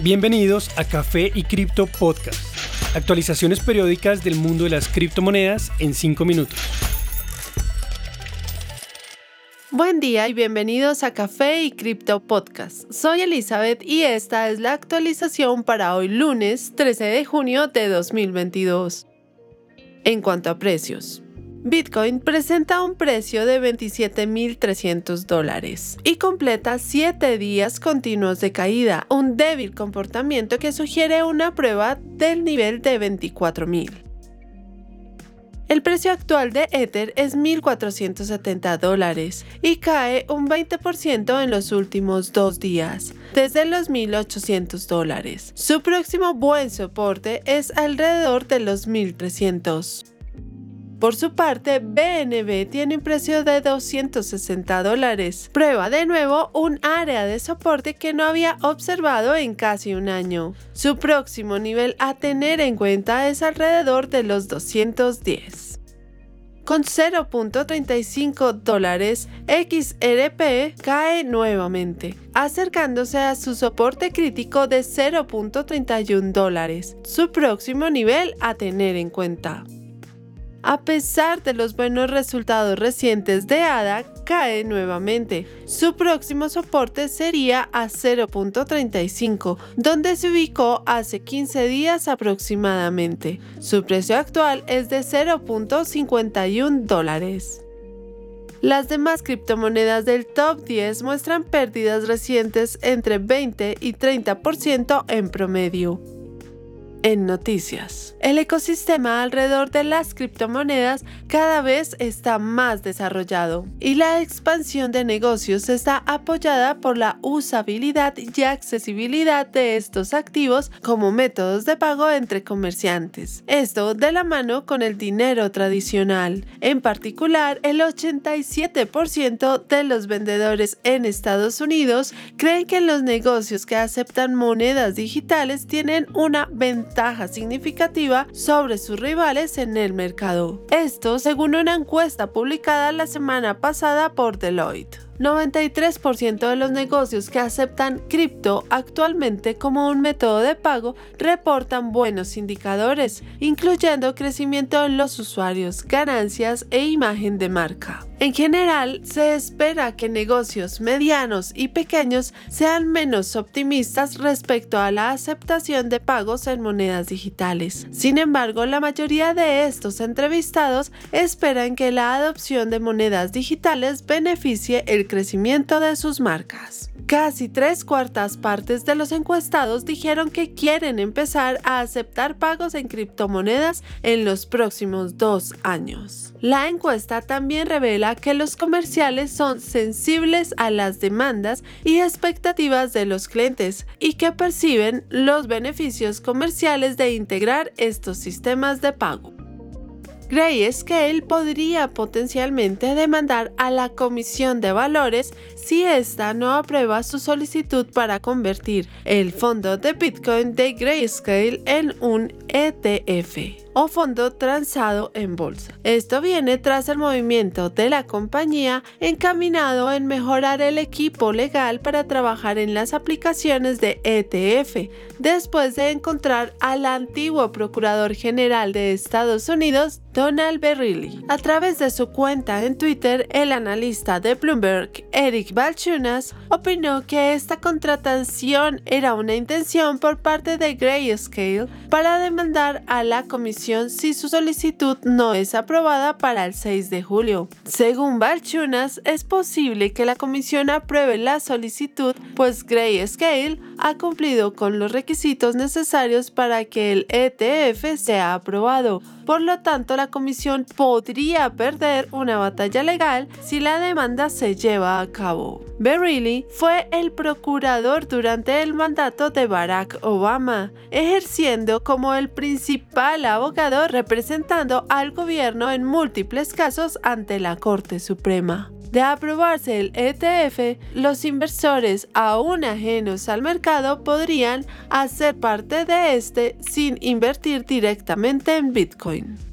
Bienvenidos a Café y Cripto Podcast. Actualizaciones periódicas del mundo de las criptomonedas en 5 minutos. Buen día y bienvenidos a Café y Cripto Podcast. Soy Elizabeth y esta es la actualización para hoy lunes 13 de junio de 2022. En cuanto a precios, Bitcoin presenta un precio de 27.300 dólares y completa 7 días continuos de caída, un débil comportamiento que sugiere una prueba del nivel de 24.000. El precio actual de Ether es 1.470 dólares y cae un 20% en los últimos dos días, desde los 1.800 dólares. Su próximo buen soporte es alrededor de los 1.300. Por su parte, BNB tiene un precio de 260 dólares. Prueba de nuevo un área de soporte que no había observado en casi un año. Su próximo nivel a tener en cuenta es alrededor de los 210 con 0.35 dólares, XRP cae nuevamente, acercándose a su soporte crítico de 0.31 dólares, su próximo nivel a tener en cuenta. A pesar de los buenos resultados recientes de ADA, cae nuevamente. Su próximo soporte sería a 0.35, donde se ubicó hace 15 días aproximadamente. Su precio actual es de 0.51 dólares. Las demás criptomonedas del top 10 muestran pérdidas recientes entre 20 y 30% en promedio. En noticias. El ecosistema alrededor de las criptomonedas cada vez está más desarrollado y la expansión de negocios está apoyada por la usabilidad y accesibilidad de estos activos como métodos de pago entre comerciantes. Esto de la mano con el dinero tradicional. En particular, el 87% de los vendedores en Estados Unidos creen que los negocios que aceptan monedas digitales tienen una ventaja ventaja significativa sobre sus rivales en el mercado. Esto según una encuesta publicada la semana pasada por Deloitte. 93% de los negocios que aceptan cripto actualmente como un método de pago reportan buenos indicadores, incluyendo crecimiento en los usuarios, ganancias e imagen de marca. En general, se espera que negocios medianos y pequeños sean menos optimistas respecto a la aceptación de pagos en monedas digitales. Sin embargo, la mayoría de estos entrevistados esperan que la adopción de monedas digitales beneficie el crecimiento de sus marcas. Casi tres cuartas partes de los encuestados dijeron que quieren empezar a aceptar pagos en criptomonedas en los próximos dos años. La encuesta también revela que los comerciales son sensibles a las demandas y expectativas de los clientes y que perciben los beneficios comerciales de integrar estos sistemas de pago. Grayscale podría potencialmente demandar a la Comisión de Valores si ésta no aprueba su solicitud para convertir el fondo de Bitcoin de Grayscale en un ETF o fondo transado en bolsa. Esto viene tras el movimiento de la compañía encaminado en mejorar el equipo legal para trabajar en las aplicaciones de ETF, después de encontrar al antiguo Procurador General de Estados Unidos, Donald Berrilli. A través de su cuenta en Twitter, el analista de Bloomberg, Eric Balchunas, opinó que esta contratación era una intención por parte de Grayscale para demandar a la comisión si su solicitud no es aprobada para el 6 de julio. Según Balchunas, es posible que la comisión apruebe la solicitud, pues Grayscale ha cumplido con los requisitos necesarios para que el ETF sea aprobado. Por lo tanto, la comisión podría perder una batalla legal si la demanda se lleva a cabo. Berrilli fue el procurador durante el mandato de Barack Obama, ejerciendo como el principal abogado representando al gobierno en múltiples casos ante la Corte Suprema de aprobarse el ETF, los inversores aún ajenos al mercado podrían hacer parte de este sin invertir directamente en Bitcoin.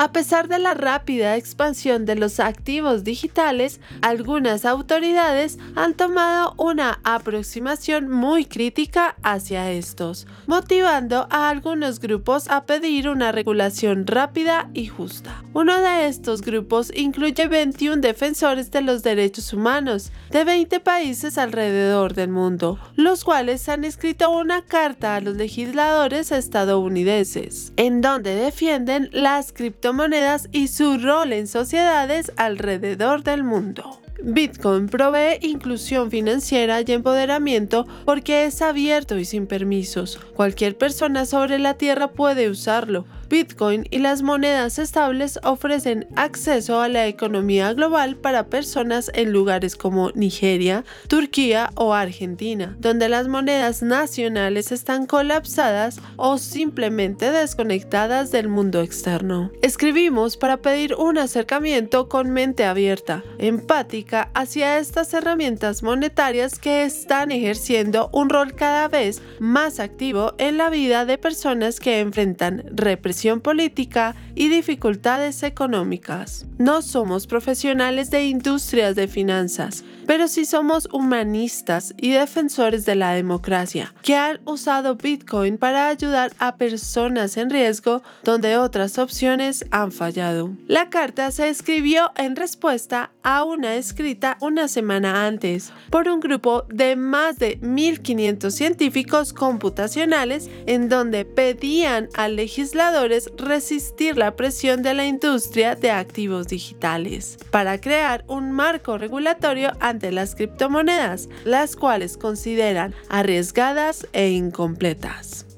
A pesar de la rápida expansión de los activos digitales, algunas autoridades han tomado una aproximación muy crítica hacia estos, motivando a algunos grupos a pedir una regulación rápida y justa. Uno de estos grupos incluye 21 defensores de los derechos humanos de 20 países alrededor del mundo, los cuales han escrito una carta a los legisladores estadounidenses, en donde defienden las criptomonedas monedas y su rol en sociedades alrededor del mundo. Bitcoin provee inclusión financiera y empoderamiento porque es abierto y sin permisos. Cualquier persona sobre la Tierra puede usarlo, Bitcoin y las monedas estables ofrecen acceso a la economía global para personas en lugares como Nigeria, Turquía o Argentina, donde las monedas nacionales están colapsadas o simplemente desconectadas del mundo externo. Escribimos para pedir un acercamiento con mente abierta, empática hacia estas herramientas monetarias que están ejerciendo un rol cada vez más activo en la vida de personas que enfrentan represión política y dificultades económicas. No somos profesionales de industrias de finanzas, pero sí somos humanistas y defensores de la democracia, que han usado Bitcoin para ayudar a personas en riesgo donde otras opciones han fallado. La carta se escribió en respuesta a una escrita una semana antes por un grupo de más de 1.500 científicos computacionales en donde pedían al legislador resistir la presión de la industria de activos digitales para crear un marco regulatorio ante las criptomonedas, las cuales consideran arriesgadas e incompletas.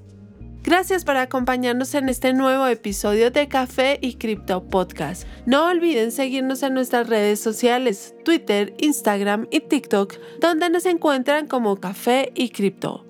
Gracias por acompañarnos en este nuevo episodio de Café y Cripto Podcast. No olviden seguirnos en nuestras redes sociales, Twitter, Instagram y TikTok, donde nos encuentran como Café y Cripto.